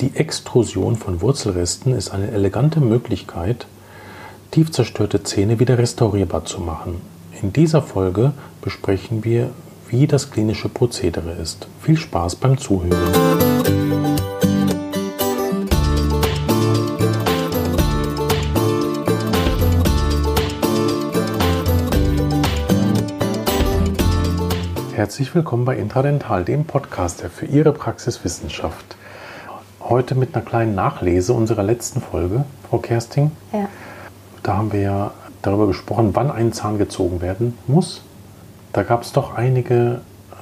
Die Extrusion von Wurzelresten ist eine elegante Möglichkeit, tief zerstörte Zähne wieder restaurierbar zu machen. In dieser Folge besprechen wir, wie das klinische Prozedere ist. Viel Spaß beim Zuhören. Herzlich willkommen bei Intradental, dem Podcast, der für Ihre Praxis Wissenschaft heute mit einer kleinen Nachlese unserer letzten Folge, Frau Kersting. Ja. Da haben wir ja darüber gesprochen, wann ein Zahn gezogen werden muss. Da gab es doch einige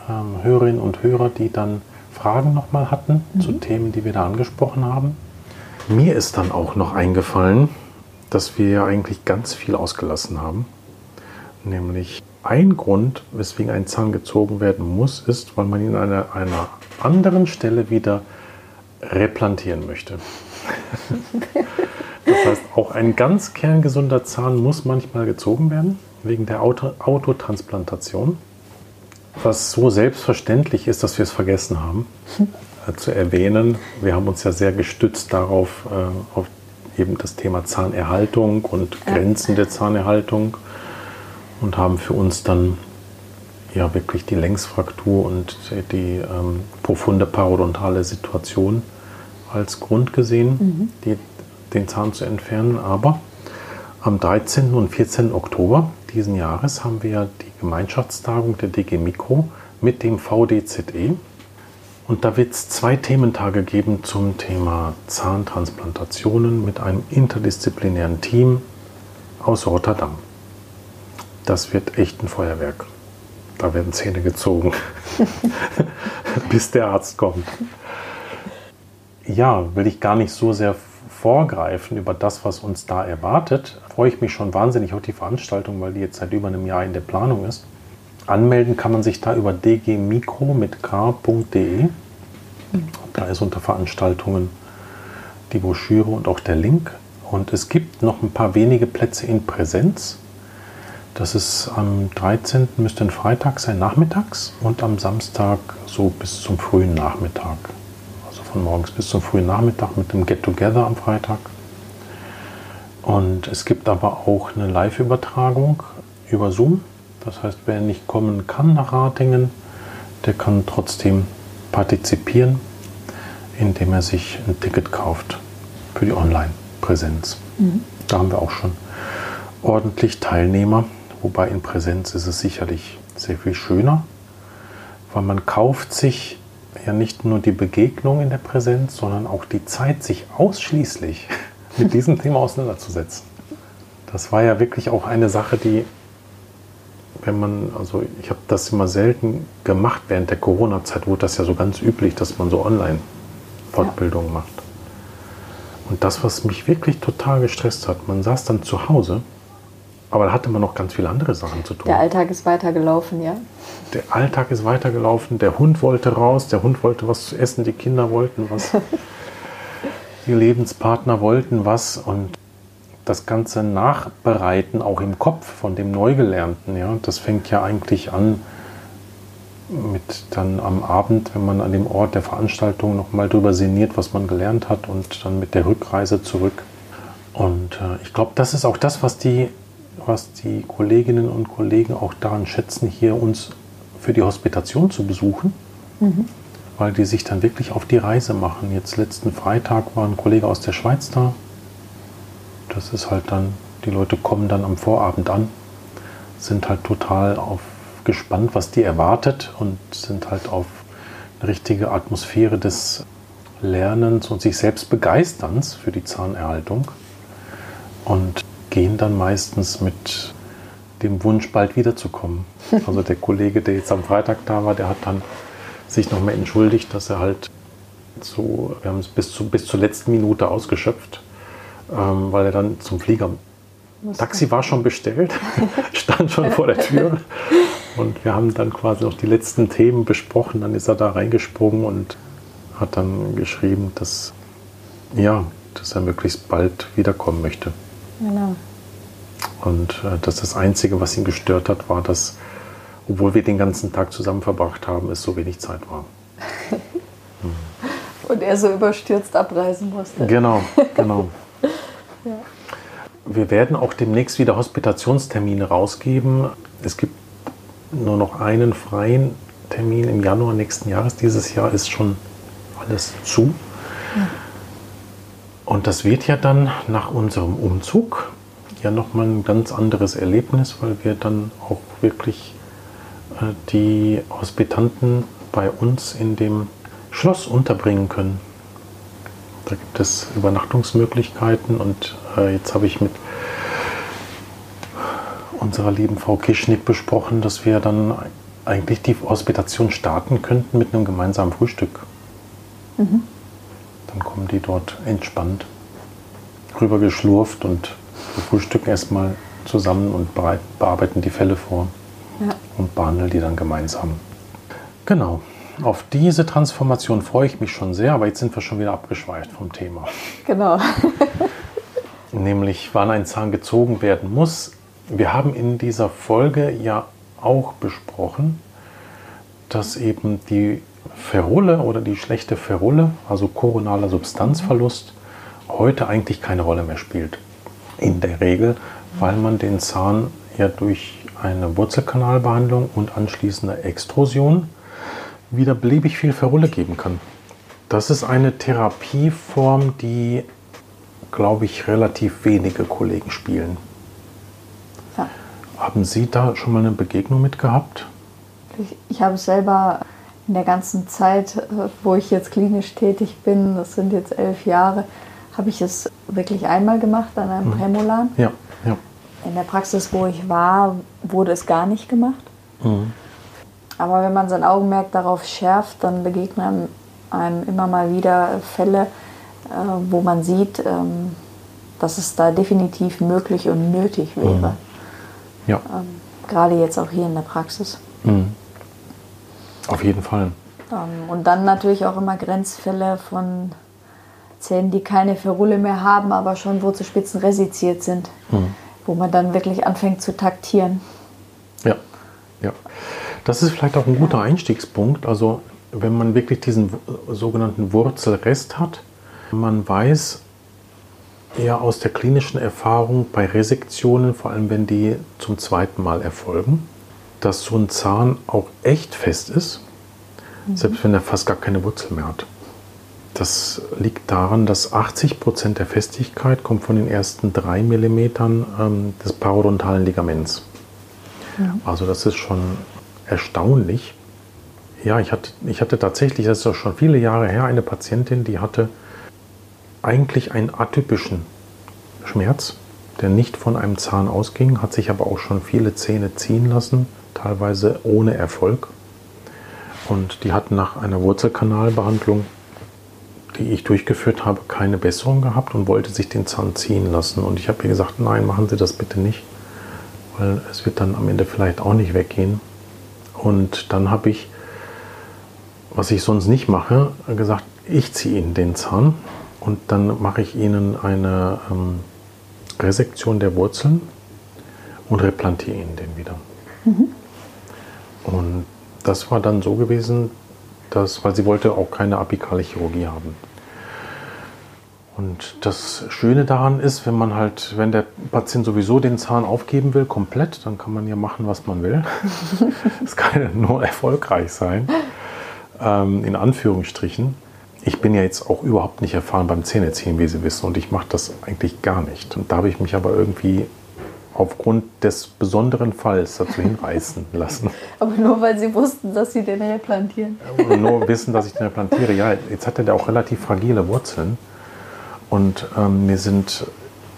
ähm, Hörerinnen und Hörer, die dann Fragen nochmal hatten mhm. zu Themen, die wir da angesprochen haben. Mir ist dann auch noch eingefallen, dass wir ja eigentlich ganz viel ausgelassen haben. Nämlich ein Grund, weswegen ein Zahn gezogen werden muss, ist, weil man ihn an einer, einer anderen Stelle wieder replantieren möchte. Das heißt, auch ein ganz kerngesunder Zahn muss manchmal gezogen werden, wegen der Auto Autotransplantation. Was so selbstverständlich ist, dass wir es vergessen haben äh, zu erwähnen. Wir haben uns ja sehr gestützt darauf, äh, auf eben das Thema Zahnerhaltung und Grenzen der Zahnerhaltung und haben für uns dann ja wirklich die Längsfraktur und die ähm, profunde parodontale Situation als Grund gesehen, mhm. die, den Zahn zu entfernen. Aber am 13. und 14. Oktober diesen Jahres haben wir die Gemeinschaftstagung der DG Mikro mit dem VDZE. Und da wird es zwei Thementage geben zum Thema Zahntransplantationen mit einem interdisziplinären Team aus Rotterdam. Das wird echt ein Feuerwerk. Da werden Zähne gezogen, bis der Arzt kommt. Ja, will ich gar nicht so sehr vorgreifen über das, was uns da erwartet. Freue ich mich schon wahnsinnig auf die Veranstaltung, weil die jetzt seit über einem Jahr in der Planung ist. Anmelden kann man sich da über dgmikro mit k.de. Da ist unter Veranstaltungen die Broschüre und auch der Link. Und es gibt noch ein paar wenige Plätze in Präsenz. Das ist am 13. müsste ein Freitag sein, nachmittags und am Samstag so bis zum frühen Nachmittag. Also von morgens bis zum frühen Nachmittag mit dem Get-Together am Freitag. Und es gibt aber auch eine Live-Übertragung über Zoom. Das heißt, wer nicht kommen kann nach Ratingen, der kann trotzdem partizipieren, indem er sich ein Ticket kauft für die Online-Präsenz. Mhm. Da haben wir auch schon ordentlich Teilnehmer. Wobei in Präsenz ist es sicherlich sehr viel schöner, weil man kauft sich ja nicht nur die Begegnung in der Präsenz, sondern auch die Zeit, sich ausschließlich mit diesem Thema auseinanderzusetzen. Das war ja wirklich auch eine Sache, die, wenn man, also ich habe das immer selten gemacht, während der Corona-Zeit wurde das ja so ganz üblich, dass man so Online-Fortbildungen ja. macht. Und das, was mich wirklich total gestresst hat, man saß dann zu Hause aber da hatte man noch ganz viele andere Sachen zu tun. Der Alltag ist weitergelaufen, ja? Der Alltag ist weitergelaufen. Der Hund wollte raus, der Hund wollte was zu essen, die Kinder wollten was. die Lebenspartner wollten was. Und das ganze Nachbereiten auch im Kopf von dem Neugelernten, ja, das fängt ja eigentlich an mit dann am Abend, wenn man an dem Ort der Veranstaltung nochmal drüber sinniert, was man gelernt hat und dann mit der Rückreise zurück. Und äh, ich glaube, das ist auch das, was die was die Kolleginnen und Kollegen auch daran schätzen, hier uns für die Hospitation zu besuchen, mhm. weil die sich dann wirklich auf die Reise machen. Jetzt letzten Freitag war ein Kollege aus der Schweiz da. Das ist halt dann, die Leute kommen dann am Vorabend an, sind halt total auf, gespannt, was die erwartet und sind halt auf eine richtige Atmosphäre des Lernens und sich selbst Begeisterns für die Zahnerhaltung. Und gehen dann meistens mit dem Wunsch, bald wiederzukommen. Also der Kollege, der jetzt am Freitag da war, der hat dann sich nochmal entschuldigt, dass er halt so, wir haben es bis, zu, bis zur letzten Minute ausgeschöpft, ähm, weil er dann zum Flieger. Taxi war schon bestellt, stand schon vor der Tür. Und wir haben dann quasi noch die letzten Themen besprochen. Dann ist er da reingesprungen und hat dann geschrieben, dass, ja, dass er möglichst bald wiederkommen möchte. Genau. Und äh, dass das Einzige, was ihn gestört hat, war, dass, obwohl wir den ganzen Tag zusammen verbracht haben, es so wenig Zeit war. hm. Und er so überstürzt abreisen musste. Genau, genau. ja. Wir werden auch demnächst wieder Hospitationstermine rausgeben. Es gibt nur noch einen freien Termin im Januar nächsten Jahres. Dieses Jahr ist schon alles zu. Ja. Und das wird ja dann nach unserem Umzug ja nochmal ein ganz anderes Erlebnis, weil wir dann auch wirklich äh, die Hospitanten bei uns in dem Schloss unterbringen können. Da gibt es Übernachtungsmöglichkeiten und äh, jetzt habe ich mit unserer lieben Frau Kischnick besprochen, dass wir dann eigentlich die Hospitation starten könnten mit einem gemeinsamen Frühstück. Mhm. Dann kommen die dort entspannt rüber geschlurft und wir frühstücken erstmal zusammen und bearbeiten die Fälle vor ja. und behandeln die dann gemeinsam. Genau. Auf diese Transformation freue ich mich schon sehr, aber jetzt sind wir schon wieder abgeschweift vom Thema. Genau. Nämlich, wann ein Zahn gezogen werden muss. Wir haben in dieser Folge ja auch besprochen, dass eben die Ferulle oder die schlechte Ferulle, also koronaler Substanzverlust, heute eigentlich keine Rolle mehr spielt. In der Regel, weil man den Zahn ja durch eine Wurzelkanalbehandlung und anschließende Extrusion wieder beliebig viel Ferulle geben kann. Das ist eine Therapieform, die, glaube ich, relativ wenige Kollegen spielen. Ja. Haben Sie da schon mal eine Begegnung mit gehabt? Ich, ich habe selber in der ganzen Zeit, äh, wo ich jetzt klinisch tätig bin, das sind jetzt elf Jahre, habe ich es wirklich einmal gemacht an einem mhm. Prämolan. Ja, ja. In der Praxis, wo ich war, wurde es gar nicht gemacht. Mhm. Aber wenn man sein Augenmerk darauf schärft, dann begegnen einem immer mal wieder Fälle, äh, wo man sieht, ähm, dass es da definitiv möglich und nötig wäre. Mhm. Ja. Ähm, gerade jetzt auch hier in der Praxis. Mhm. Auf jeden Fall. Ähm, und dann natürlich auch immer Grenzfälle von Zähnen, die keine Ferulle mehr haben, aber schon Wurzelspitzen resiziert sind, mhm. wo man dann wirklich anfängt zu taktieren. Ja, ja. Das ist vielleicht auch ein guter Einstiegspunkt. Also wenn man wirklich diesen sogenannten Wurzelrest hat, man weiß ja aus der klinischen Erfahrung bei Resektionen, vor allem wenn die zum zweiten Mal erfolgen, dass so ein Zahn auch echt fest ist, mhm. selbst wenn er fast gar keine Wurzel mehr hat. Das liegt daran, dass 80 Prozent der Festigkeit kommt von den ersten drei Millimetern ähm, des parodontalen Ligaments. Ja. Also das ist schon erstaunlich. Ja, ich hatte, ich hatte tatsächlich, das ist auch schon viele Jahre her, eine Patientin, die hatte eigentlich einen atypischen Schmerz, der nicht von einem Zahn ausging, hat sich aber auch schon viele Zähne ziehen lassen, teilweise ohne Erfolg. Und die hatten nach einer Wurzelkanalbehandlung die ich durchgeführt habe, keine Besserung gehabt und wollte sich den Zahn ziehen lassen. Und ich habe ihr gesagt, nein, machen Sie das bitte nicht, weil es wird dann am Ende vielleicht auch nicht weggehen. Und dann habe ich, was ich sonst nicht mache, gesagt, ich ziehe Ihnen den Zahn und dann mache ich Ihnen eine ähm, Resektion der Wurzeln und replantiere Ihnen den wieder. Mhm. Und das war dann so gewesen, dass, weil sie wollte auch keine apikale Chirurgie haben. Und das Schöne daran ist, wenn man halt, wenn der Patient sowieso den Zahn aufgeben will, komplett, dann kann man ja machen, was man will. Es kann ja nur erfolgreich sein, ähm, in Anführungsstrichen. Ich bin ja jetzt auch überhaupt nicht erfahren beim Zähneziehen, wie Sie wissen, und ich mache das eigentlich gar nicht. Und da habe ich mich aber irgendwie aufgrund des besonderen Falls dazu hinreißen lassen. Aber nur weil Sie wussten, dass Sie den replantieren. nur wissen, dass ich den replantiere. Ja, jetzt hat er auch relativ fragile Wurzeln. Und ähm, mir sind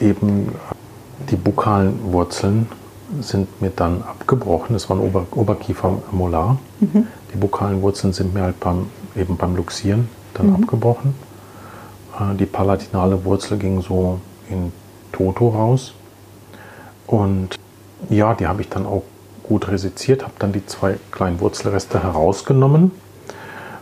eben die bukalen Wurzeln sind mir dann abgebrochen. Das war ein Ober Oberkiefermolar. Mhm. Die bukalen Wurzeln sind mir halt beim, eben beim Luxieren dann mhm. abgebrochen. Äh, die palatinale Wurzel ging so in Toto raus. Und ja, die habe ich dann auch gut resiziert, habe dann die zwei kleinen Wurzelreste herausgenommen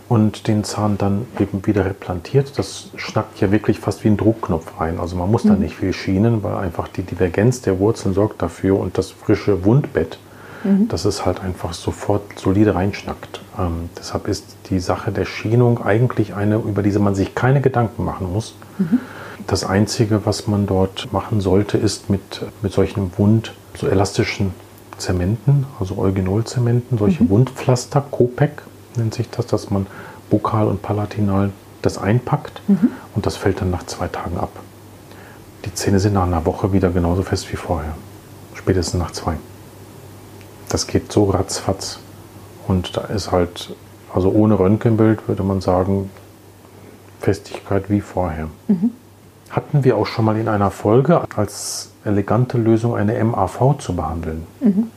und den Zahn dann eben wieder replantiert. Das schnackt ja wirklich fast wie ein Druckknopf rein. Also man muss mhm. da nicht viel schienen, weil einfach die Divergenz der Wurzeln sorgt dafür und das frische Wundbett mhm. dass es halt einfach sofort solide reinschnackt. Ähm, deshalb ist die Sache der Schienung eigentlich eine, über die man sich keine Gedanken machen muss. Mhm. Das Einzige, was man dort machen sollte, ist mit, mit solchen Wund, so elastischen Zementen, also Eugenol-Zementen, solche mhm. Wundpflaster, Kopek nennt sich das, dass man bukal und palatinal das einpackt mhm. und das fällt dann nach zwei Tagen ab. Die Zähne sind nach einer Woche wieder genauso fest wie vorher. Spätestens nach zwei. Das geht so ratzfatz. Und da ist halt, also ohne Röntgenbild würde man sagen, Festigkeit wie vorher. Mhm. Hatten wir auch schon mal in einer Folge als elegante Lösung eine MAV zu behandeln. Mhm.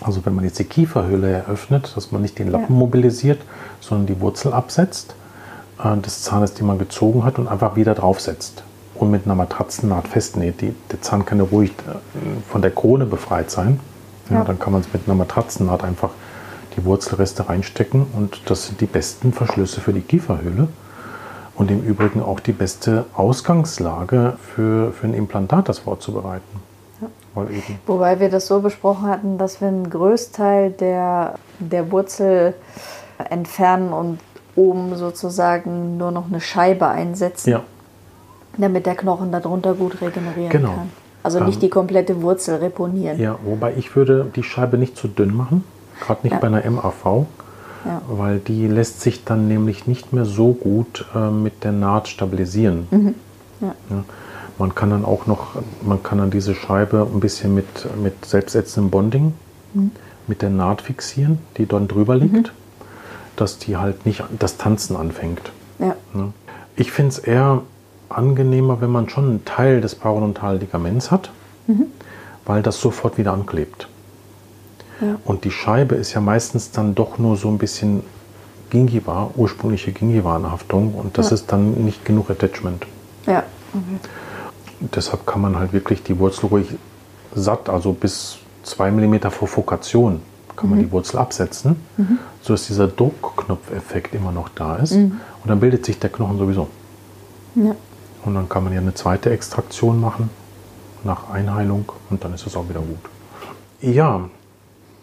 Also wenn man jetzt die Kieferhöhle eröffnet, dass man nicht den Lappen ja. mobilisiert, sondern die Wurzel absetzt äh, des Zahnes, die man gezogen hat, und einfach wieder draufsetzt und mit einer Matratzennaht festnäht. Die, der Zahn kann ja ruhig äh, von der Krone befreit sein. Ja, ja. Dann kann man es mit einer Matratzennaht einfach die Wurzelreste reinstecken und das sind die besten Verschlüsse für die Kieferhöhle und im Übrigen auch die beste Ausgangslage für, für ein Implantat, das vorzubereiten. Ja. Wobei wir das so besprochen hatten, dass wir einen Größteil der, der Wurzel entfernen und oben sozusagen nur noch eine Scheibe einsetzen. Ja damit der Knochen darunter gut regenerieren genau. kann. Also nicht ähm, die komplette Wurzel reponieren. Ja, wobei ich würde die Scheibe nicht zu dünn machen, gerade nicht ja. bei einer MAV, ja. weil die lässt sich dann nämlich nicht mehr so gut äh, mit der Naht stabilisieren. Mhm. Ja. Man kann dann auch noch, man kann dann diese Scheibe ein bisschen mit, mit selbstätzendem Bonding mhm. mit der Naht fixieren, die dann drüber liegt, mhm. dass die halt nicht das Tanzen anfängt. Ich finde es eher angenehmer, wenn man schon einen Teil des Parodontalligaments hat, mhm. weil das sofort wieder anklebt. Ja. Und die Scheibe ist ja meistens dann doch nur so ein bisschen Gingiva, ursprüngliche Gingiva-Anhaftung und das ja. ist dann nicht genug Attachment. Ja. Okay. Deshalb kann man halt wirklich die Wurzel ruhig satt, also bis 2 mm vor Fokation, kann mhm. man die Wurzel absetzen, mhm. sodass dieser Druckknopfeffekt immer noch da ist. Mhm. Und dann bildet sich der Knochen sowieso. Ja. Und dann kann man ja eine zweite Extraktion machen nach Einheilung und dann ist es auch wieder gut. Ja,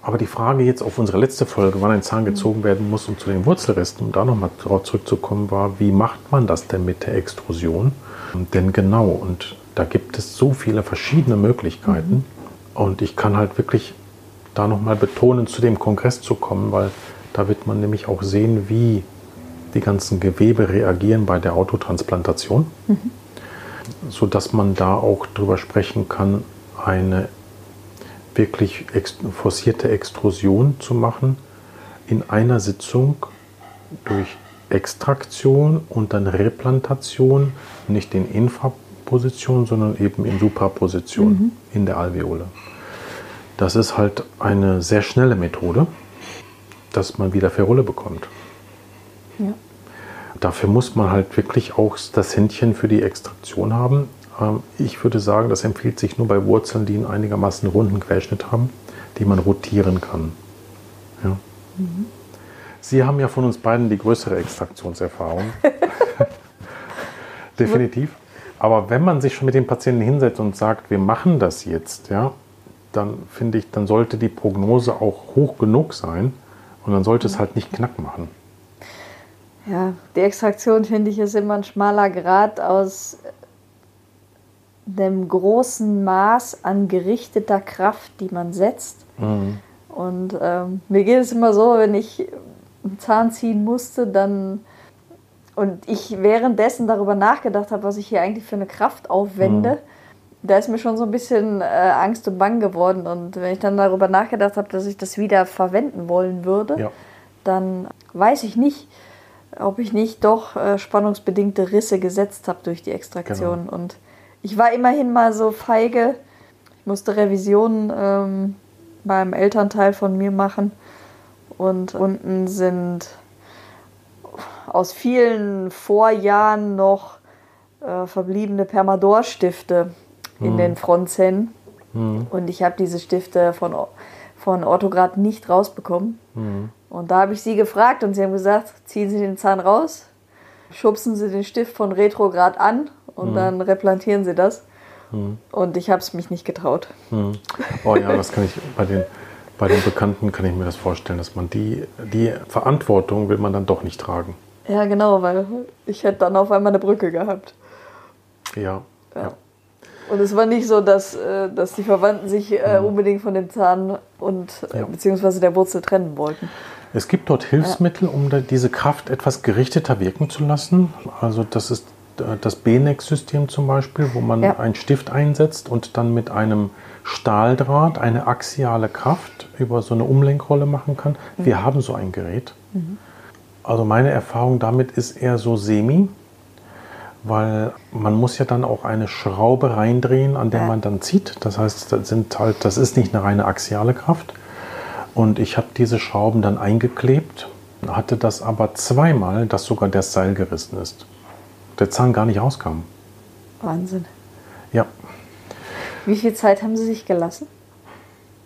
aber die Frage jetzt auf unsere letzte Folge, wann ein Zahn mhm. gezogen werden muss, um zu den Wurzelresten, um da nochmal darauf zurückzukommen, war, wie macht man das denn mit der Extrusion? Denn genau, und da gibt es so viele verschiedene Möglichkeiten. Mhm. Und ich kann halt wirklich da nochmal betonen, zu dem Kongress zu kommen, weil da wird man nämlich auch sehen, wie die ganzen Gewebe reagieren bei der Autotransplantation, mhm. sodass man da auch drüber sprechen kann, eine wirklich forcierte Extrusion zu machen in einer Sitzung durch Extraktion und dann Replantation, nicht in Infraposition, sondern eben in Supraposition mhm. in der Alveole. Das ist halt eine sehr schnelle Methode, dass man wieder Ferrolle bekommt. Ja. Dafür muss man halt wirklich auch das Händchen für die Extraktion haben. Ähm, ich würde sagen, das empfiehlt sich nur bei Wurzeln, die einen einigermaßen runden Querschnitt haben, die man rotieren kann. Ja. Mhm. Sie haben ja von uns beiden die größere Extraktionserfahrung. Definitiv. Aber wenn man sich schon mit dem Patienten hinsetzt und sagt, wir machen das jetzt, ja, dann finde ich, dann sollte die Prognose auch hoch genug sein und dann sollte es halt nicht knack machen. Ja, die Extraktion finde ich ist immer ein schmaler Grad aus dem großen Maß an gerichteter Kraft, die man setzt. Mhm. Und ähm, mir geht es immer so, wenn ich einen Zahn ziehen musste, dann und ich währenddessen darüber nachgedacht habe, was ich hier eigentlich für eine Kraft aufwende, mhm. da ist mir schon so ein bisschen äh, Angst und Bang geworden. Und wenn ich dann darüber nachgedacht habe, dass ich das wieder verwenden wollen würde, ja. dann weiß ich nicht, ob ich nicht doch äh, spannungsbedingte Risse gesetzt habe durch die Extraktion. Genau. Und ich war immerhin mal so feige. Ich musste Revisionen ähm, beim Elternteil von mir machen. Und unten sind aus vielen Vorjahren noch äh, verbliebene Permador-Stifte in mhm. den Frontzähnen. Mhm. Und ich habe diese Stifte von, von Orthograd nicht rausbekommen. Mhm. Und da habe ich sie gefragt und sie haben gesagt, ziehen Sie den Zahn raus, schubsen Sie den Stift von Retrograd an und mhm. dann replantieren Sie das. Mhm. Und ich habe es mich nicht getraut. Mhm. Oh ja, das kann ich bei den bei den Bekannten kann ich mir das vorstellen, dass man die, die Verantwortung will man dann doch nicht tragen. Ja, genau, weil ich hätte dann auf einmal eine Brücke gehabt. Ja, ja. ja. Und es war nicht so, dass, äh, dass die Verwandten sich äh, mhm. unbedingt von dem Zahn und äh, ja. beziehungsweise der Wurzel trennen wollten. Es gibt dort Hilfsmittel, um diese Kraft etwas gerichteter wirken zu lassen. Also das ist das BNEX-System zum Beispiel, wo man ja. einen Stift einsetzt und dann mit einem Stahldraht eine axiale Kraft über so eine Umlenkrolle machen kann. Mhm. Wir haben so ein Gerät. Mhm. Also meine Erfahrung damit ist eher so semi weil man muss ja dann auch eine Schraube reindrehen, an der ja. man dann zieht. Das heißt, das, sind halt, das ist nicht eine reine axiale Kraft. Und ich habe diese Schrauben dann eingeklebt, hatte das aber zweimal, dass sogar das Seil gerissen ist. Der Zahn gar nicht rauskam. Wahnsinn. Ja. Wie viel Zeit haben Sie sich gelassen?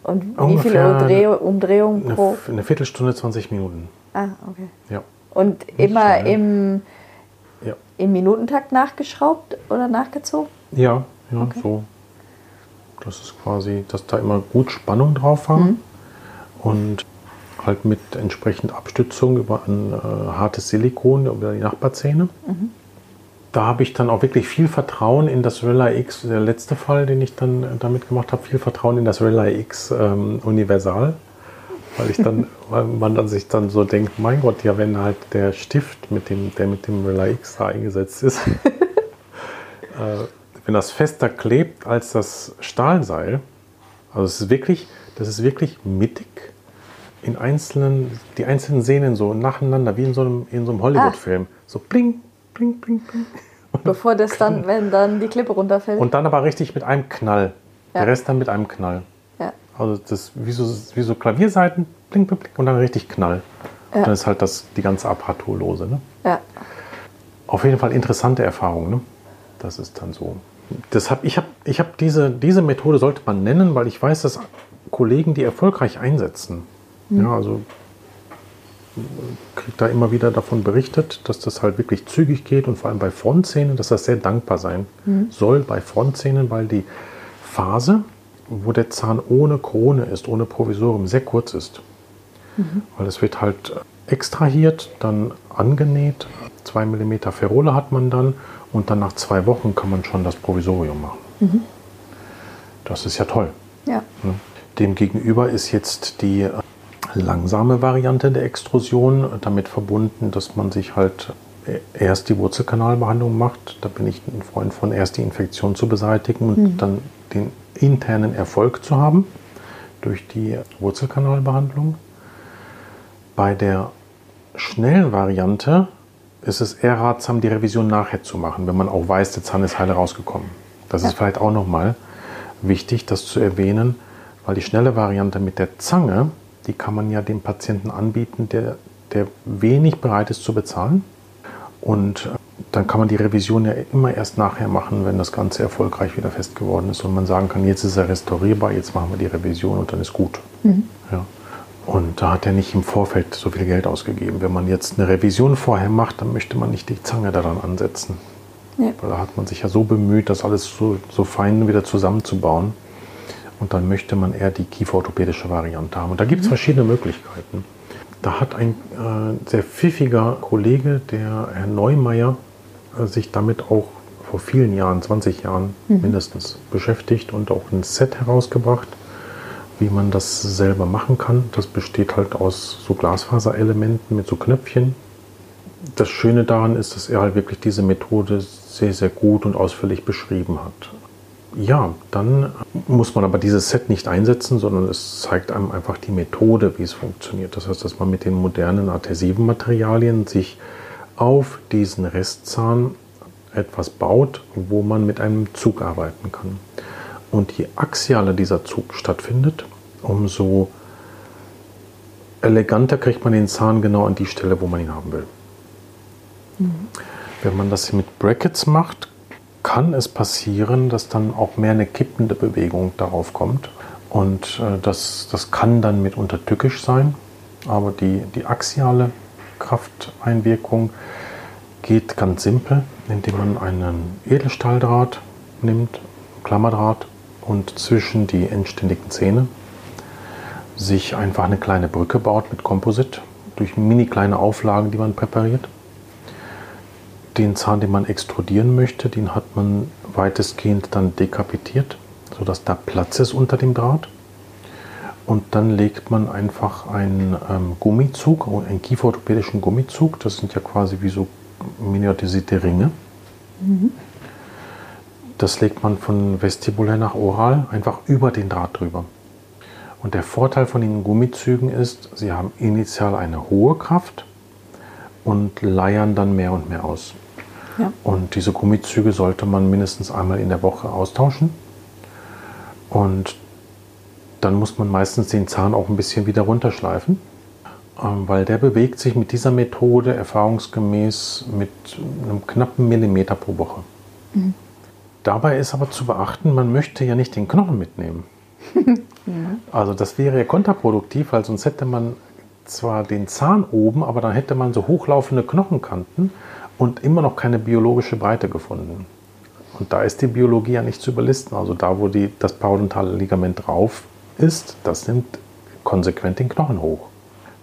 Und wie viele Umdreh Umdrehungen pro? Eine Viertelstunde, 20 Minuten. Ah, okay. Ja. Und immer im ja. im Minutentakt nachgeschraubt oder nachgezogen? Ja, ja, okay. so. Das ist quasi, dass da immer gut Spannung drauf war mhm. und halt mit entsprechend Abstützung über ein äh, hartes Silikon über die Nachbarzähne. Mhm. Da habe ich dann auch wirklich viel Vertrauen in das Rella X, der letzte Fall, den ich dann damit gemacht habe, viel Vertrauen in das Rella X ähm, Universal weil ich dann, weil man dann sich dann so denkt, mein Gott, ja, wenn halt der Stift, mit dem, der mit dem Relay X da eingesetzt ist, äh, wenn das fester klebt als das Stahlseil, also es ist wirklich, das ist wirklich mittig in einzelnen, die einzelnen Sehnen so nacheinander, wie in so einem, in so einem Hollywood-Film. Ah. So bling, bling, bling, bling. Bevor das dann, wenn dann die Klippe runterfällt. Und dann aber richtig mit einem Knall. Ja. Der Rest dann mit einem Knall. Also das wie so, wie so Klavierseiten, blink, blink, blink, und dann richtig Knall. Ja. Dann ist halt das, die ganze Apparatur lose. Ne? Ja. Auf jeden Fall interessante Erfahrung. Ne? Das ist dann so. Das hab, ich habe ich hab diese, diese Methode sollte man nennen, weil ich weiß, dass Kollegen die erfolgreich einsetzen. Mhm. Ja, also kriege da immer wieder davon berichtet, dass das halt wirklich zügig geht und vor allem bei Frontzähnen, dass das sehr dankbar sein mhm. soll bei Frontzähnen, weil die Phase, wo der Zahn ohne Krone ist, ohne Provisorium, sehr kurz ist. Mhm. Weil es wird halt extrahiert, dann angenäht, 2 mm Ferole hat man dann und dann nach zwei Wochen kann man schon das Provisorium machen. Mhm. Das ist ja toll. Ja. Demgegenüber ist jetzt die äh, langsame Variante der Extrusion damit verbunden, dass man sich halt äh, erst die Wurzelkanalbehandlung macht. Da bin ich ein Freund von, erst die Infektion zu beseitigen und mhm. dann den internen Erfolg zu haben durch die Wurzelkanalbehandlung. Bei der schnellen Variante ist es eher ratsam, die Revision nachher zu machen, wenn man auch weiß, der Zahn ist heile rausgekommen. Das ja. ist vielleicht auch nochmal wichtig, das zu erwähnen, weil die schnelle Variante mit der Zange, die kann man ja dem Patienten anbieten, der, der wenig bereit ist zu bezahlen. Und dann kann man die Revision ja immer erst nachher machen, wenn das Ganze erfolgreich wieder fest geworden ist und man sagen kann, jetzt ist er restaurierbar, jetzt machen wir die Revision und dann ist gut. Mhm. Ja. Und da hat er nicht im Vorfeld so viel Geld ausgegeben. Wenn man jetzt eine Revision vorher macht, dann möchte man nicht die Zange daran ansetzen. Ja. Weil da hat man sich ja so bemüht, das alles so, so fein wieder zusammenzubauen. Und dann möchte man eher die kieferorthopädische Variante haben. Und da gibt es mhm. verschiedene Möglichkeiten. Da hat ein äh, sehr pfiffiger Kollege, der Herr Neumeier, sich damit auch vor vielen Jahren, 20 Jahren mhm. mindestens, beschäftigt und auch ein Set herausgebracht, wie man das selber machen kann. Das besteht halt aus so Glasfaserelementen mit so Knöpfchen. Das Schöne daran ist, dass er halt wirklich diese Methode sehr, sehr gut und ausführlich beschrieben hat. Ja, dann muss man aber dieses Set nicht einsetzen, sondern es zeigt einem einfach die Methode, wie es funktioniert. Das heißt, dass man mit den modernen adhesiven Materialien sich auf diesen Restzahn etwas baut, wo man mit einem Zug arbeiten kann. Und je axialer dieser Zug stattfindet, umso eleganter kriegt man den Zahn genau an die Stelle, wo man ihn haben will. Mhm. Wenn man das mit Brackets macht, kann es passieren, dass dann auch mehr eine kippende Bewegung darauf kommt. Und äh, das, das kann dann mitunter tückisch sein, aber die, die axiale Krafteinwirkung geht ganz simpel, indem man einen Edelstahldraht nimmt, Klammerdraht und zwischen die endständigen Zähne sich einfach eine kleine Brücke baut mit Komposit durch mini kleine Auflagen, die man präpariert. Den Zahn, den man extrudieren möchte, den hat man weitestgehend dann dekapitiert, sodass da Platz ist unter dem Draht. Und dann legt man einfach einen ähm, Gummizug, einen kieferorthopädischen Gummizug, das sind ja quasi wie so miniaturisierte Ringe. Mhm. Das legt man von vestibulär nach oral einfach über den Draht drüber. Und der Vorteil von den Gummizügen ist, sie haben initial eine hohe Kraft und leiern dann mehr und mehr aus. Ja. Und diese Gummizüge sollte man mindestens einmal in der Woche austauschen. Und dann muss man meistens den Zahn auch ein bisschen wieder runterschleifen, ähm, weil der bewegt sich mit dieser Methode erfahrungsgemäß mit einem knappen Millimeter pro Woche. Mhm. Dabei ist aber zu beachten, man möchte ja nicht den Knochen mitnehmen. Also das wäre ja kontraproduktiv, weil sonst hätte man zwar den Zahn oben, aber dann hätte man so hochlaufende Knochenkanten und immer noch keine biologische Breite gefunden. Und da ist die Biologie ja nicht zu überlisten. Also da, wo die, das parodontale Ligament drauf ist, das nimmt konsequent den Knochen hoch.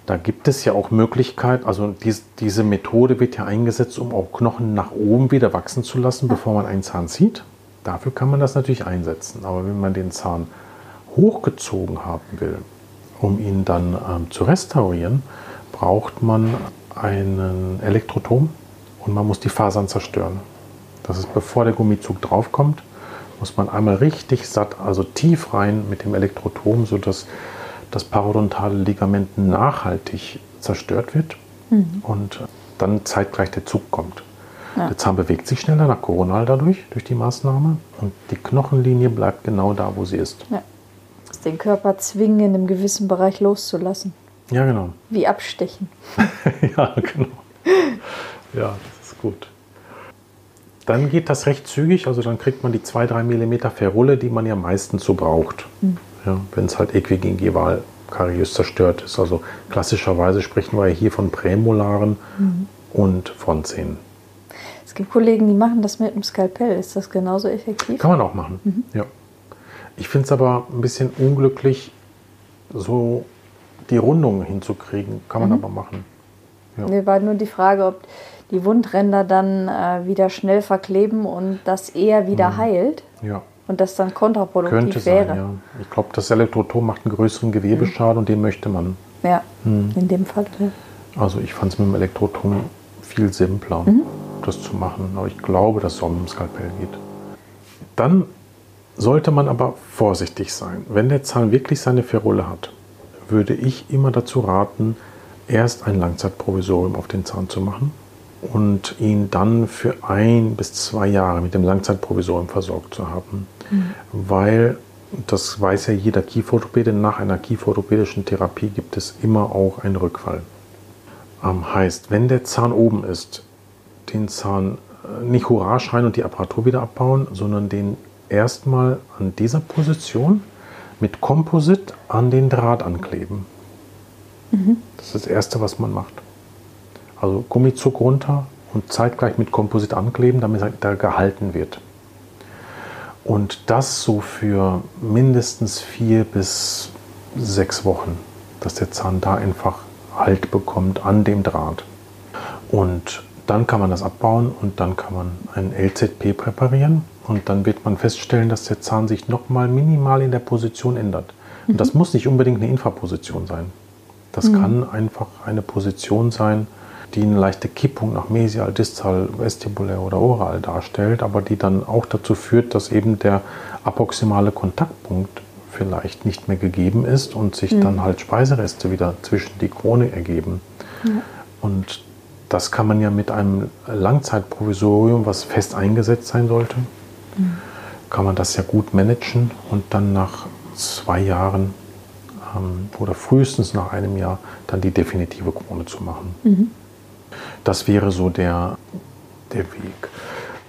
Da gibt es ja auch Möglichkeit, also dies, diese Methode wird ja eingesetzt, um auch Knochen nach oben wieder wachsen zu lassen, bevor man einen Zahn zieht. Dafür kann man das natürlich einsetzen. Aber wenn man den Zahn hochgezogen haben will, um ihn dann ähm, zu restaurieren, braucht man einen Elektrotom und man muss die Fasern zerstören. Das ist bevor der Gummizug draufkommt, muss man einmal richtig satt, also tief rein mit dem Elektrotom, sodass das parodontale Ligament nachhaltig zerstört wird mhm. und dann zeitgleich der Zug kommt. Ja. Der Zahn bewegt sich schneller nach koronal dadurch, durch die Maßnahme und die Knochenlinie bleibt genau da, wo sie ist. Ja. Den Körper zwingen, in einem gewissen Bereich loszulassen. Ja, genau. Wie abstechen. ja, genau. Ja, das ist gut. Dann geht das recht zügig, also dann kriegt man die 2-3 mm Ferrulle, die man ja meistens so braucht. Mhm. Ja, Wenn es halt äquigingival kariös zerstört ist. Also klassischerweise sprechen wir hier von Prämolaren mhm. und Frontzähnen. Es gibt Kollegen, die machen das mit dem Skalpell. Ist das genauso effektiv? Kann man auch machen, mhm. ja. Ich finde es aber ein bisschen unglücklich, so die Rundung hinzukriegen. Kann man mhm. aber machen. Ja. Mir war nur die Frage, ob die Wundränder dann äh, wieder schnell verkleben und das eher wieder mhm. heilt. Ja. Und das dann kontraproduktiv Könnte wäre. Sein, ja. Ich glaube, das Elektrotom macht einen größeren Gewebeschaden mhm. und den möchte man. Ja, mhm. in dem Fall. Also ich fand es mit dem Elektrotom viel simpler, mhm. das zu machen. Aber ich glaube, dass es auch mit dem Skalpell geht. Dann sollte man aber vorsichtig sein. Wenn der Zahn wirklich seine Ferule hat, würde ich immer dazu raten, erst ein Langzeitprovisorium auf den Zahn zu machen und ihn dann für ein bis zwei Jahre mit dem Langzeitprovisorium versorgt zu haben. Mhm. Weil, das weiß ja jeder Kieferorthopäde, nach einer kieferorthopädischen Therapie gibt es immer auch einen Rückfall. Ähm, heißt, wenn der Zahn oben ist, den Zahn äh, nicht Hurra schreien und die Apparatur wieder abbauen, sondern den erstmal an dieser Position mit Komposit an den Draht ankleben. Mhm. Das ist das Erste, was man macht. Also Gummizug runter und zeitgleich mit Komposit ankleben, damit er gehalten wird. Und das so für mindestens vier bis sechs Wochen, dass der Zahn da einfach Halt bekommt an dem Draht. Und dann kann man das abbauen und dann kann man ein LZP präparieren und dann wird man feststellen, dass der Zahn sich nochmal minimal in der Position ändert. Und mhm. das muss nicht unbedingt eine Infraposition sein. Das mhm. kann einfach eine Position sein, die eine leichte Kippung nach mesial, distal, vestibulär oder oral darstellt, aber die dann auch dazu führt, dass eben der apoximale Kontaktpunkt vielleicht nicht mehr gegeben ist und sich mhm. dann halt Speisereste wieder zwischen die Krone ergeben. Ja. Und das kann man ja mit einem Langzeitprovisorium, was fest eingesetzt sein sollte, mhm. kann man das ja gut managen und dann nach zwei Jahren ähm, oder frühestens nach einem Jahr dann die definitive Krone zu machen. Mhm. Das wäre so der, der Weg.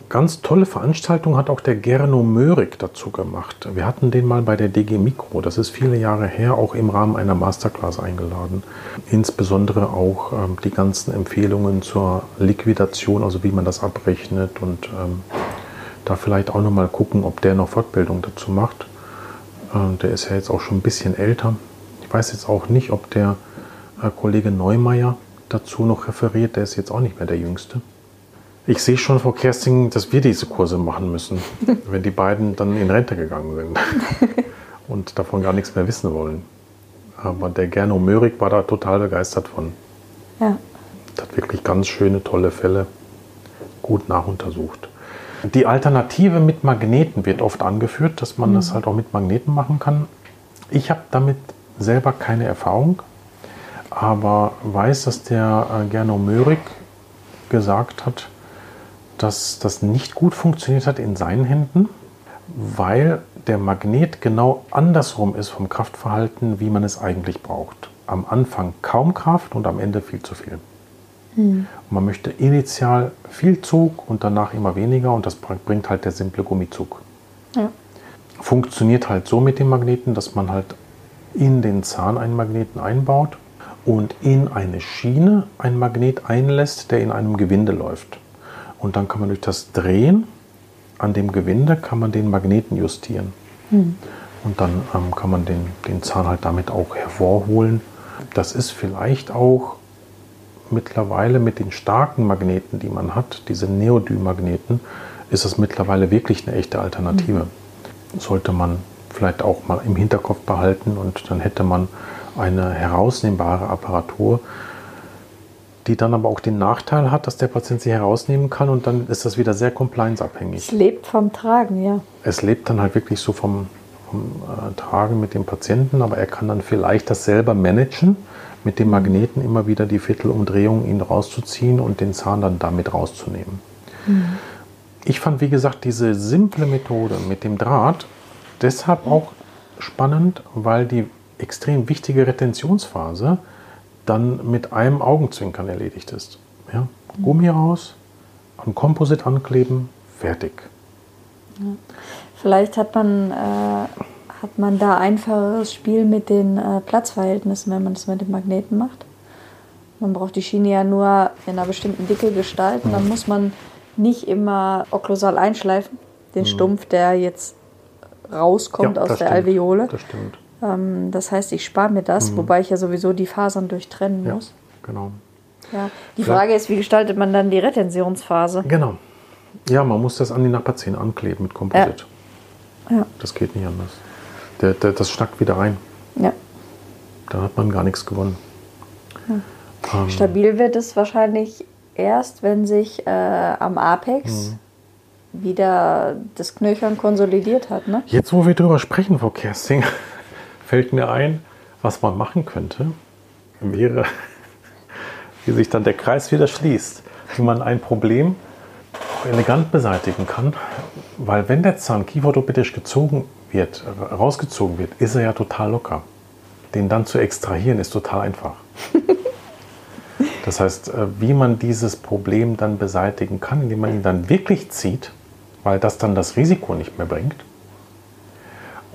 Ganz tolle Veranstaltung hat auch der Gerno Möhrig dazu gemacht. Wir hatten den mal bei der DG Mikro, das ist viele Jahre her, auch im Rahmen einer Masterclass eingeladen. Insbesondere auch ähm, die ganzen Empfehlungen zur Liquidation, also wie man das abrechnet und ähm, da vielleicht auch nochmal gucken, ob der noch Fortbildung dazu macht. Ähm, der ist ja jetzt auch schon ein bisschen älter. Ich weiß jetzt auch nicht, ob der äh, Kollege Neumeier dazu noch referiert. Der ist jetzt auch nicht mehr der Jüngste. Ich sehe schon vor Kerstin, dass wir diese Kurse machen müssen, wenn die beiden dann in Rente gegangen sind und davon gar nichts mehr wissen wollen. Aber der Gernot Möhrig war da total begeistert von. Ja. Hat wirklich ganz schöne, tolle Fälle gut nachuntersucht. Die Alternative mit Magneten wird oft angeführt, dass man mhm. das halt auch mit Magneten machen kann. Ich habe damit selber keine Erfahrung, aber weiß, dass der äh, Gernot Möhrig gesagt hat, dass das nicht gut funktioniert hat in seinen Händen, weil der Magnet genau andersrum ist vom Kraftverhalten, wie man es eigentlich braucht. Am Anfang kaum Kraft und am Ende viel zu viel. Mhm. Man möchte initial viel Zug und danach immer weniger und das bringt halt der simple Gummizug. Ja. Funktioniert halt so mit dem Magneten, dass man halt in den Zahn einen Magneten einbaut und in eine Schiene einen Magnet einlässt, der in einem Gewinde läuft. Und dann kann man durch das Drehen an dem Gewinde kann man den Magneten justieren. Mhm. Und dann ähm, kann man den, den Zahn halt damit auch hervorholen. Das ist vielleicht auch mittlerweile mit den starken Magneten, die man hat, diese Neodym-Magneten, ist es mittlerweile wirklich eine echte Alternative. Mhm. Sollte man vielleicht auch mal im Hinterkopf behalten und dann hätte man eine herausnehmbare Apparatur, die dann aber auch den Nachteil hat, dass der Patient sie herausnehmen kann und dann ist das wieder sehr compliance-abhängig. Es lebt vom Tragen, ja. Es lebt dann halt wirklich so vom, vom äh, Tragen mit dem Patienten, aber er kann dann vielleicht das selber managen, mit dem Magneten immer wieder die Viertelumdrehung ihn rauszuziehen und den Zahn dann damit rauszunehmen. Mhm. Ich fand, wie gesagt, diese simple Methode mit dem Draht deshalb auch spannend, weil die extrem wichtige Retentionsphase dann mit einem Augenzwinkern erledigt ist. Ja? Gummi raus, an Komposit ankleben, fertig. Ja. Vielleicht hat man, äh, hat man da einfacheres Spiel mit den äh, Platzverhältnissen, wenn man das mit den Magneten macht. Man braucht die Schiene ja nur in einer bestimmten Dicke gestalten. Mhm. Dann muss man nicht immer okklusal einschleifen, den mhm. Stumpf, der jetzt rauskommt ja, aus der stimmt. Alveole. Das stimmt. Ähm, das heißt, ich spare mir das, mhm. wobei ich ja sowieso die Fasern durchtrennen ja, muss. Genau. Ja. Die Frage ist, wie gestaltet man dann die Retentionsphase? Genau. Ja, man muss das an die Nachbarzähne ankleben mit Komposit. Ja. ja. Das geht nicht anders. Der, der, das schnackt wieder rein. Ja. Dann hat man gar nichts gewonnen. Ja. Ähm. Stabil wird es wahrscheinlich erst, wenn sich äh, am Apex mhm. wieder das Knöchern konsolidiert hat. Ne? Jetzt, wo wir drüber sprechen, Frau Kersting, fällt mir ein, was man machen könnte, wäre, wie sich dann der Kreis wieder schließt, wie man ein Problem elegant beseitigen kann, weil wenn der Zahn kieferorthopädisch gezogen wird, rausgezogen wird, ist er ja total locker. Den dann zu extrahieren ist total einfach. Das heißt, äh, wie man dieses Problem dann beseitigen kann, indem man ihn dann wirklich zieht, weil das dann das Risiko nicht mehr bringt,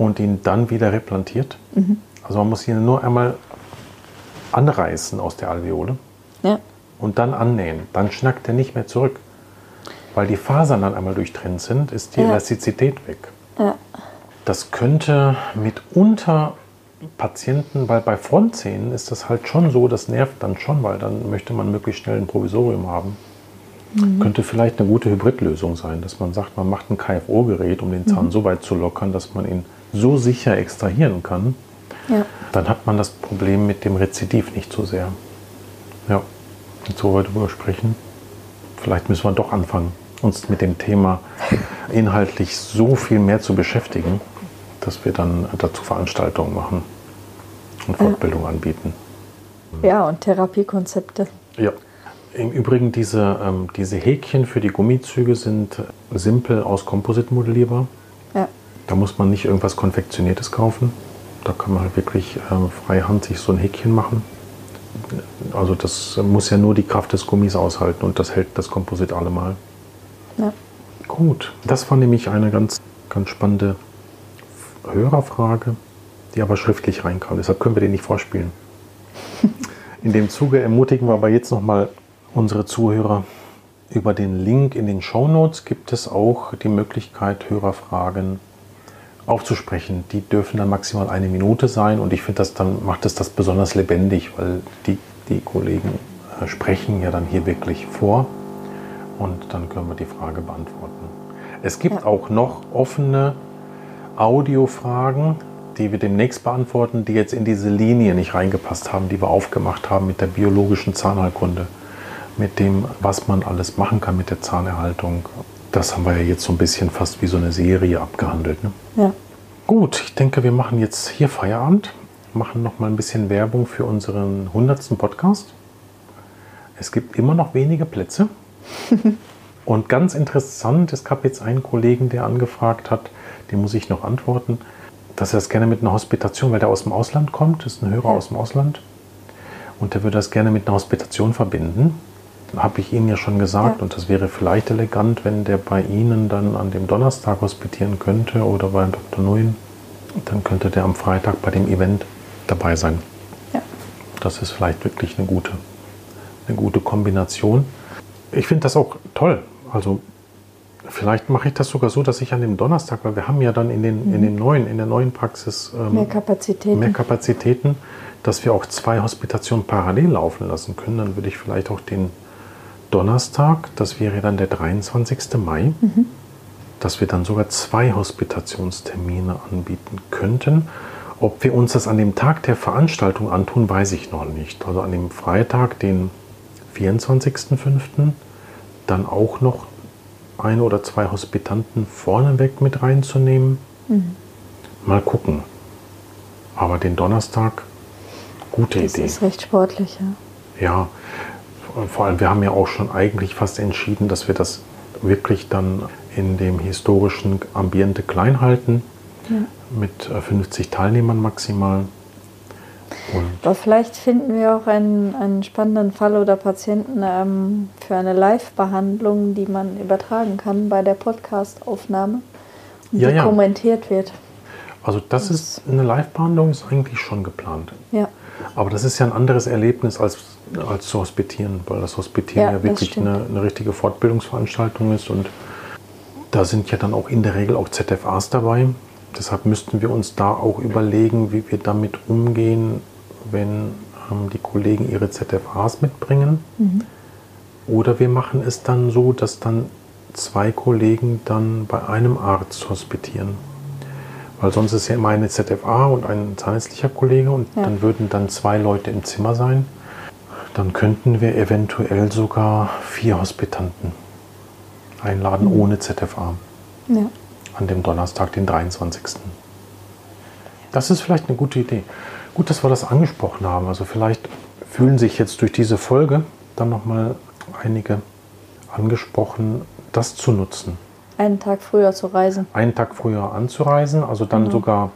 und ihn dann wieder replantiert. Mhm. Also man muss ihn nur einmal anreißen aus der Alveole ja. und dann annähen. Dann schnackt er nicht mehr zurück. Weil die Fasern dann einmal durchtrennt sind, ist die ja. Elastizität weg. Ja. Das könnte mitunter Patienten, weil bei Frontzähnen ist das halt schon so, das nervt dann schon, weil dann möchte man möglichst schnell ein Provisorium haben. Mhm. Könnte vielleicht eine gute Hybridlösung sein, dass man sagt, man macht ein KFO-Gerät, um den Zahn mhm. so weit zu lockern, dass man ihn so sicher extrahieren kann, ja. dann hat man das Problem mit dem Rezidiv nicht so sehr. Ja, jetzt wo wir darüber sprechen, vielleicht müssen wir doch anfangen, uns mit dem Thema inhaltlich so viel mehr zu beschäftigen, dass wir dann dazu Veranstaltungen machen und Fortbildung ja. anbieten. Ja, und Therapiekonzepte. Ja. Im Übrigen, diese, ähm, diese Häkchen für die Gummizüge sind simpel aus Komposit modellierbar. Da muss man nicht irgendwas Konfektioniertes kaufen. Da kann man halt wirklich äh, freihand sich so ein Häkchen machen. Also das muss ja nur die Kraft des Gummis aushalten und das hält das Komposit allemal. Ja. Gut, das war nämlich eine ganz, ganz spannende Hörerfrage, die aber schriftlich reinkam. Deshalb können wir den nicht vorspielen. In dem Zuge ermutigen wir aber jetzt nochmal unsere Zuhörer. Über den Link in den Show Notes gibt es auch die Möglichkeit, Hörerfragen aufzusprechen, die dürfen dann maximal eine Minute sein und ich finde, das dann macht es das besonders lebendig, weil die, die Kollegen äh, sprechen ja dann hier wirklich vor und dann können wir die Frage beantworten. Es gibt ja. auch noch offene Audiofragen, die wir demnächst beantworten, die jetzt in diese Linie nicht reingepasst haben, die wir aufgemacht haben mit der biologischen Zahnheilkunde, mit dem, was man alles machen kann mit der Zahnerhaltung. Das haben wir ja jetzt so ein bisschen fast wie so eine Serie abgehandelt. Ne? Ja. Gut, ich denke, wir machen jetzt hier Feierabend, machen noch mal ein bisschen Werbung für unseren 100. Podcast. Es gibt immer noch wenige Plätze. Und ganz interessant, es gab jetzt einen Kollegen, der angefragt hat, dem muss ich noch antworten, dass er das gerne mit einer Hospitation, weil der aus dem Ausland kommt, ist ein Hörer ja. aus dem Ausland, und der würde das gerne mit einer Hospitation verbinden. Habe ich Ihnen ja schon gesagt, ja. und das wäre vielleicht elegant, wenn der bei Ihnen dann an dem Donnerstag hospitieren könnte oder bei Dr. Nguyen, dann könnte der am Freitag bei dem Event dabei sein. Ja. Das ist vielleicht wirklich eine gute, eine gute Kombination. Ich finde das auch toll. Also Vielleicht mache ich das sogar so, dass ich an dem Donnerstag, weil wir haben ja dann in, den, mhm. in, den neuen, in der neuen Praxis ähm, mehr, Kapazitäten. mehr Kapazitäten, dass wir auch zwei Hospitationen parallel laufen lassen können. Dann würde ich vielleicht auch den Donnerstag, das wäre dann der 23. Mai, mhm. dass wir dann sogar zwei Hospitationstermine anbieten könnten. Ob wir uns das an dem Tag der Veranstaltung antun, weiß ich noch nicht. Also an dem Freitag, den 24.05., dann auch noch eine oder zwei Hospitanten vorneweg mit reinzunehmen. Mhm. Mal gucken. Aber den Donnerstag, gute das Idee. Das ist recht sportlich, ja. Ja, vor allem, wir haben ja auch schon eigentlich fast entschieden, dass wir das wirklich dann in dem historischen Ambiente klein halten. Ja. Mit 50 äh, Teilnehmern maximal. Und Aber vielleicht finden wir auch einen, einen spannenden Fall oder Patienten ähm, für eine Live-Behandlung, die man übertragen kann bei der Podcast-Aufnahme und ja, die ja. kommentiert wird. Also das, das ist eine Live-Behandlung ist eigentlich schon geplant. Ja. Aber das ist ja ein anderes Erlebnis als, als zu hospitieren, weil das Hospitieren ja, ja wirklich eine, eine richtige Fortbildungsveranstaltung ist und da sind ja dann auch in der Regel auch ZFAs dabei. Deshalb müssten wir uns da auch überlegen, wie wir damit umgehen, wenn ähm, die Kollegen ihre ZFAs mitbringen. Mhm. Oder wir machen es dann so, dass dann zwei Kollegen dann bei einem Arzt hospitieren. Weil sonst ist ja immer eine ZFA und ein zahnärztlicher Kollege und ja. dann würden dann zwei Leute im Zimmer sein. Dann könnten wir eventuell sogar vier Hospitanten einladen mhm. ohne ZFA. Ja. An dem Donnerstag, den 23. Das ist vielleicht eine gute Idee. Gut, dass wir das angesprochen haben. Also vielleicht fühlen sich jetzt durch diese Folge dann nochmal einige angesprochen, das zu nutzen. Einen Tag früher zu reisen. Einen Tag früher anzureisen, also dann genau. sogar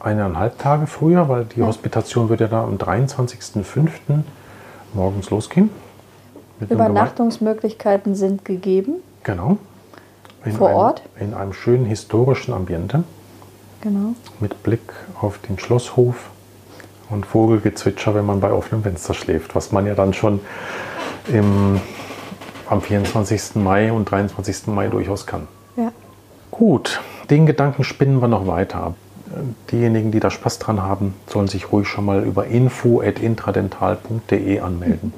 eineinhalb Tage früher, weil die ja. Hospitation wird ja da am 23.05. morgens losgehen. Übernachtungsmöglichkeiten sind gegeben. Genau. In Vor einem, Ort. In einem schönen historischen Ambiente. Genau. Mit Blick auf den Schlosshof und Vogelgezwitscher, wenn man bei offenem Fenster schläft, was man ja dann schon im, am 24. Mai und 23. Mai durchaus kann. Ja. Gut, den Gedanken spinnen wir noch weiter. Diejenigen, die da Spaß dran haben, sollen sich ruhig schon mal über info.intradental.de anmelden.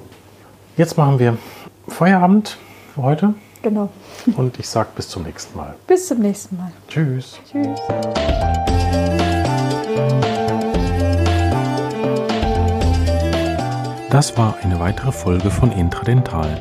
Jetzt machen wir Feierabend für heute. Genau. Und ich sage bis zum nächsten Mal. Bis zum nächsten Mal. Tschüss. Tschüss. Das war eine weitere Folge von Intradental.